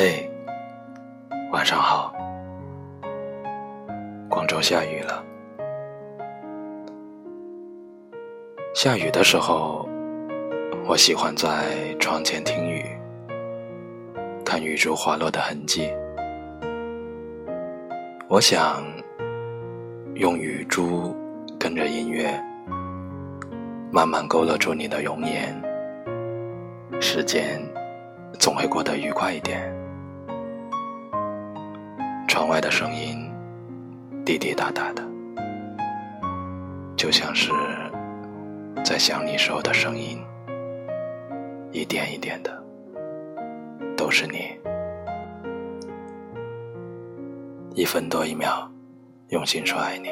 嘿晚上好。广州下雨了。下雨的时候我喜欢在窗前听雨看雨珠滑落的痕迹。我想用雨珠跟着音乐慢慢勾勒出你的容颜。时间总会过得愉快一点。窗外的声音滴滴答答的，就像是在想你时候的声音，一点一点的，都是你。一分多一秒，用心说爱你。